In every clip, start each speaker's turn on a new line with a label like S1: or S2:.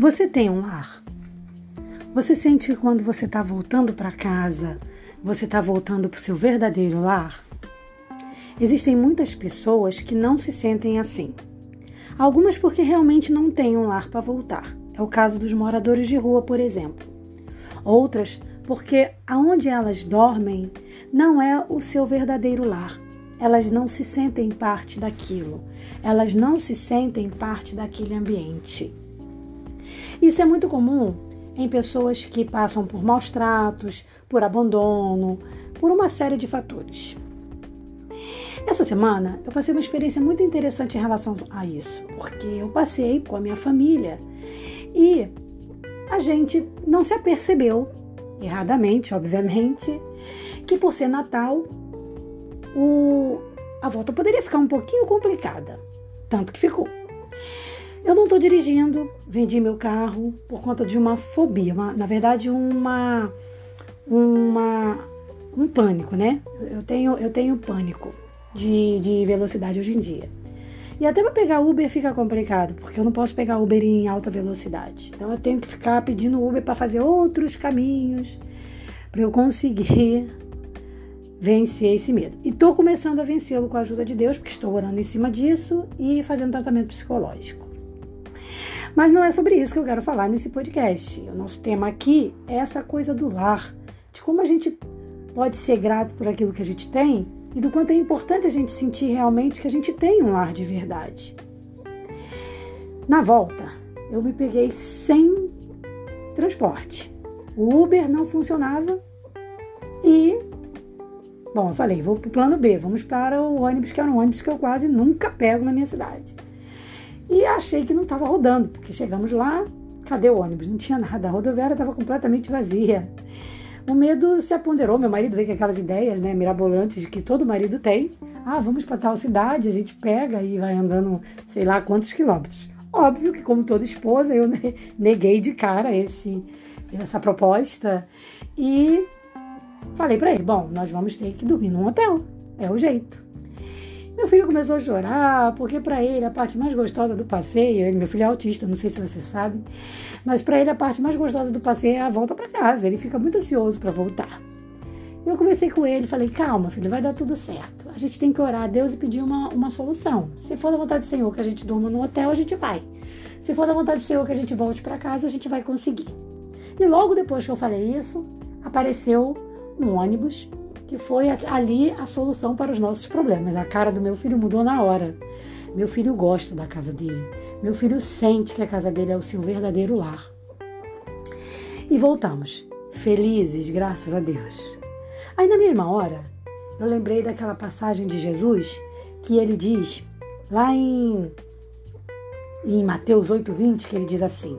S1: Você tem um lar? Você sente que quando você está voltando para casa, você está voltando para o seu verdadeiro lar? Existem muitas pessoas que não se sentem assim. Algumas porque realmente não têm um lar para voltar. É o caso dos moradores de rua, por exemplo. Outras porque aonde elas dormem não é o seu verdadeiro lar. Elas não se sentem parte daquilo. Elas não se sentem parte daquele ambiente. Isso é muito comum em pessoas que passam por maus tratos, por abandono, por uma série de fatores. Essa semana eu passei uma experiência muito interessante em relação a isso, porque eu passei com a minha família e a gente não se apercebeu, erradamente, obviamente, que por ser Natal, o, a volta poderia ficar um pouquinho complicada. Tanto que ficou. Eu não estou dirigindo, vendi meu carro por conta de uma fobia, uma, na verdade, uma, uma, um pânico, né? Eu tenho, eu tenho pânico de, de velocidade hoje em dia. E até para pegar Uber fica complicado, porque eu não posso pegar Uber em alta velocidade. Então eu tenho que ficar pedindo Uber para fazer outros caminhos para eu conseguir vencer esse medo. E estou começando a vencê-lo com a ajuda de Deus, porque estou orando em cima disso e fazendo tratamento psicológico. Mas não é sobre isso que eu quero falar nesse podcast. O nosso tema aqui é essa coisa do lar, de como a gente pode ser grato por aquilo que a gente tem e do quanto é importante a gente sentir realmente que a gente tem um lar de verdade. Na volta, eu me peguei sem transporte. O Uber não funcionava e, bom, eu falei, vou para o plano B, vamos para o ônibus, que era um ônibus que eu quase nunca pego na minha cidade. E achei que não estava rodando, porque chegamos lá, cadê o ônibus? Não tinha nada, a rodoviária estava completamente vazia o medo se aponderou. Meu marido veio com aquelas ideias, né, mirabolantes que todo marido tem. Ah, vamos para tal cidade, a gente pega e vai andando, sei lá quantos quilômetros. Óbvio que, como toda esposa, eu neguei de cara esse, essa proposta e falei para ele: bom, nós vamos ter que dormir num hotel, é o jeito. Meu filho começou a chorar, porque para ele a parte mais gostosa do passeio, ele, meu filho é autista, não sei se você sabe, mas para ele a parte mais gostosa do passeio é a volta para casa. Ele fica muito ansioso para voltar. Eu conversei com ele, falei: calma, filho, vai dar tudo certo. A gente tem que orar a Deus e pedir uma, uma solução. Se for da vontade do Senhor que a gente durma no hotel, a gente vai. Se for da vontade do Senhor que a gente volte para casa, a gente vai conseguir. E logo depois que eu falei isso, apareceu um ônibus que foi ali a solução para os nossos problemas. A cara do meu filho mudou na hora. Meu filho gosta da casa dele. Meu filho sente que a casa dele é o seu verdadeiro lar. E voltamos, felizes, graças a Deus. Aí, na mesma hora, eu lembrei daquela passagem de Jesus que ele diz lá em, em Mateus 8,20, que ele diz assim: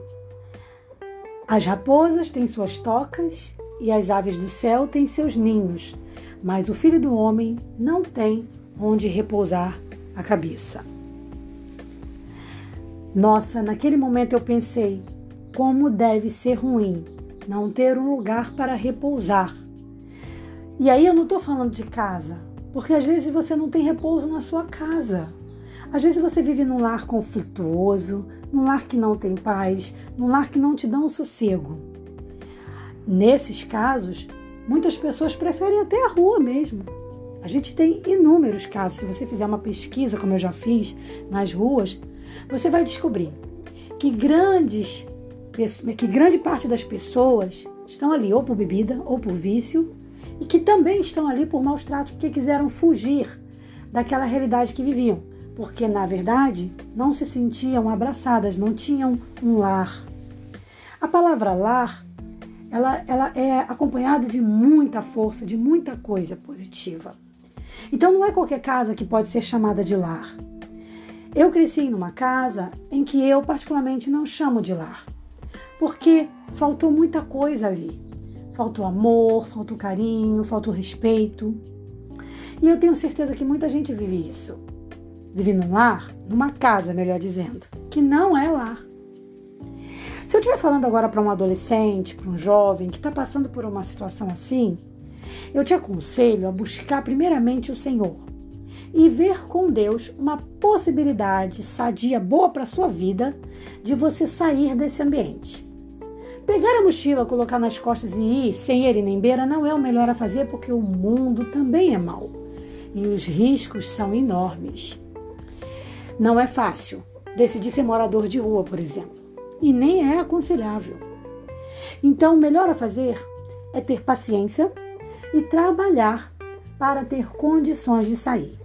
S1: As raposas têm suas tocas e as aves do céu têm seus ninhos, mas o filho do homem não tem onde repousar a cabeça. Nossa, naquele momento eu pensei, como deve ser ruim não ter um lugar para repousar. E aí eu não estou falando de casa, porque às vezes você não tem repouso na sua casa. Às vezes você vive num lar conflituoso, num lar que não tem paz, num lar que não te dá um sossego. Nesses casos, Muitas pessoas preferem até a rua mesmo. A gente tem inúmeros casos. Se você fizer uma pesquisa, como eu já fiz, nas ruas, você vai descobrir que grandes que grande parte das pessoas estão ali ou por bebida ou por vício e que também estão ali por maus tratos porque quiseram fugir daquela realidade que viviam, porque na verdade não se sentiam abraçadas, não tinham um lar. A palavra lar ela, ela é acompanhada de muita força, de muita coisa positiva. Então não é qualquer casa que pode ser chamada de lar. Eu cresci numa casa em que eu particularmente não chamo de lar, porque faltou muita coisa ali. Faltou amor, faltou carinho, faltou respeito. E eu tenho certeza que muita gente vive isso. Vive num lar, numa casa, melhor dizendo, que não é lar. Se eu estiver falando agora para um adolescente, para um jovem que está passando por uma situação assim, eu te aconselho a buscar primeiramente o Senhor. e ver com Deus uma possibilidade sadia, boa para a sua vida, de você sair desse ambiente. Pegar a mochila, colocar nas costas e ir sem ele nem beira não é o melhor a fazer porque o mundo também é mau e os riscos são enormes. Não é fácil decidir ser morador de rua, por exemplo, e nem é aconselhável. Então, o melhor a fazer é ter paciência e trabalhar para ter condições de sair.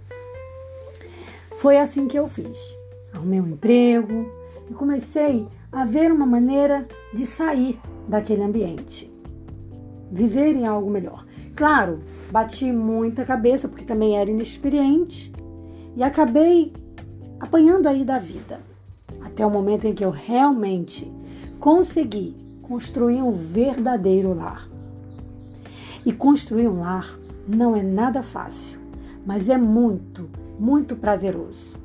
S1: Foi assim que eu fiz. Arrumei um emprego e comecei a ver uma maneira de sair daquele ambiente. Viver em algo melhor. Claro, bati muita cabeça porque também era inexperiente e acabei apanhando aí da vida. Até o momento em que eu realmente consegui construir um verdadeiro lar. E construir um lar não é nada fácil, mas é muito, muito prazeroso.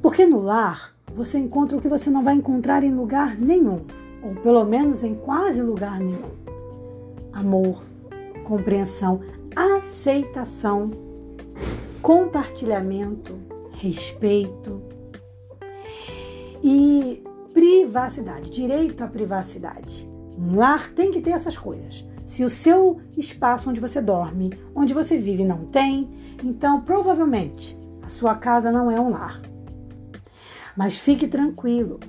S1: Porque no lar você encontra o que você não vai encontrar em lugar nenhum, ou pelo menos em quase lugar nenhum: amor, compreensão, aceitação, compartilhamento, respeito e privacidade, direito à privacidade. Um lar tem que ter essas coisas. Se o seu espaço onde você dorme, onde você vive, não tem, então provavelmente a sua casa não é um lar. Mas fique tranquilo,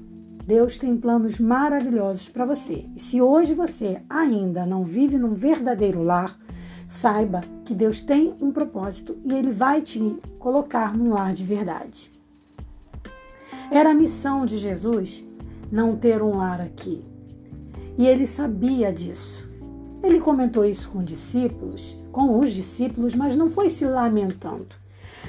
S1: Deus tem planos maravilhosos para você. E se hoje você ainda não vive num verdadeiro lar, saiba que Deus tem um propósito e Ele vai te colocar num lar de verdade. Era a missão de Jesus não ter um lar aqui. E ele sabia disso. Ele comentou isso com discípulos, com os discípulos, mas não foi se lamentando.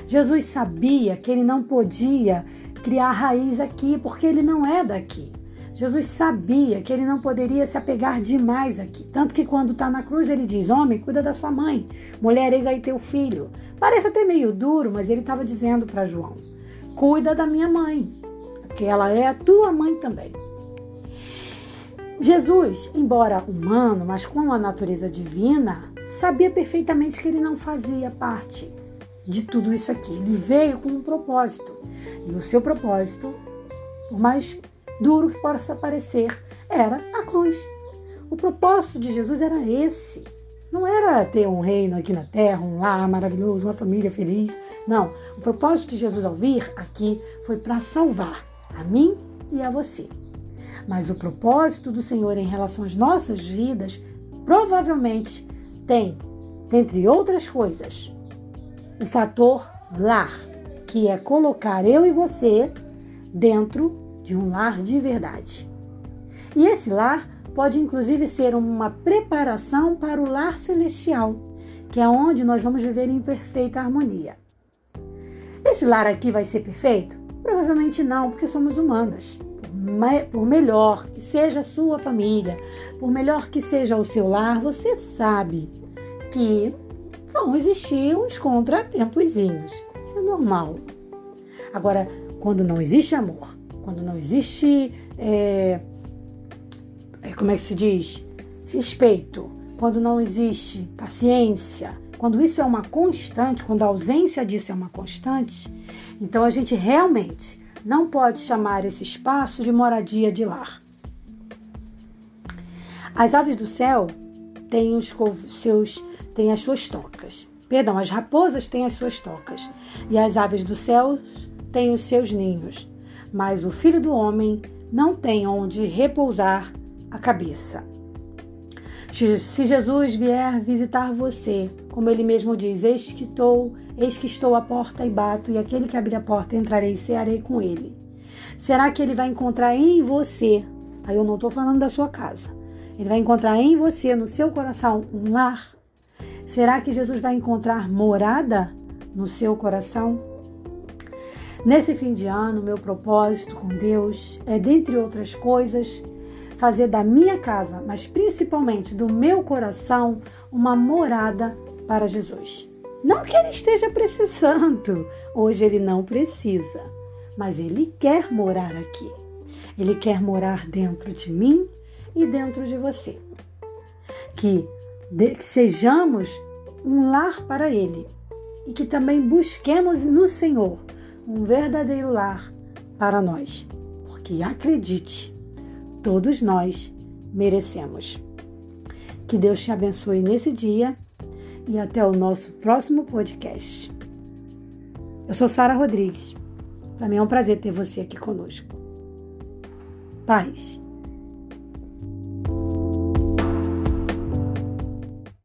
S1: Jesus sabia que ele não podia criar raiz aqui porque ele não é daqui. Jesus sabia que ele não poderia se apegar demais aqui. Tanto que quando está na cruz ele diz: Homem, cuida da sua mãe. Mulher, eis aí teu filho. Parece até meio duro, mas ele estava dizendo para João: Cuida da minha mãe, porque ela é a tua mãe também. Jesus, embora humano, mas com a natureza divina, sabia perfeitamente que ele não fazia parte de tudo isso aqui. Ele veio com um propósito. E o seu propósito, por mais duro que possa parecer, era a cruz. O propósito de Jesus era esse. Não era ter um reino aqui na terra, um lar maravilhoso, uma família feliz. Não. O propósito de Jesus ao vir aqui foi para salvar a mim e a você. Mas o propósito do Senhor em relação às nossas vidas provavelmente tem, dentre outras coisas, o fator lar, que é colocar eu e você dentro de um lar de verdade. E esse lar pode inclusive ser uma preparação para o lar celestial, que é onde nós vamos viver em perfeita harmonia. Esse lar aqui vai ser perfeito? Provavelmente não, porque somos humanos por melhor que seja a sua família, por melhor que seja o seu lar, você sabe que vão existir uns contratempozinhos. Isso é normal. Agora, quando não existe amor, quando não existe. É, é, como é que se diz? Respeito, quando não existe paciência, quando isso é uma constante, quando a ausência disso é uma constante, então a gente realmente não pode chamar esse espaço de moradia de lar. As aves do céu têm, os seus, têm as suas tocas. Perdão, as raposas têm as suas tocas. E as aves do céu têm os seus ninhos. Mas o filho do homem não tem onde repousar a cabeça. Se Jesus vier visitar você, como ele mesmo diz, eis que estou, eis que estou à porta e bato, e aquele que abrir a porta entrarei e cearei com ele. Será que ele vai encontrar em você? Aí eu não estou falando da sua casa. Ele vai encontrar em você, no seu coração, um lar? Será que Jesus vai encontrar morada no seu coração? Nesse fim de ano, meu propósito com Deus é, dentre outras coisas, fazer da minha casa, mas principalmente do meu coração, uma morada para Jesus. Não que ele esteja precisando, hoje ele não precisa, mas ele quer morar aqui. Ele quer morar dentro de mim e dentro de você. Que, sejamos um lar para ele. e que também busquemos no Senhor um verdadeiro lar para nós, porque acredite, todos nós merecemos. Que Deus te abençoe nesse dia e até o nosso próximo podcast. Eu sou Sara Rodrigues. Para mim é um prazer ter você aqui conosco. Paz.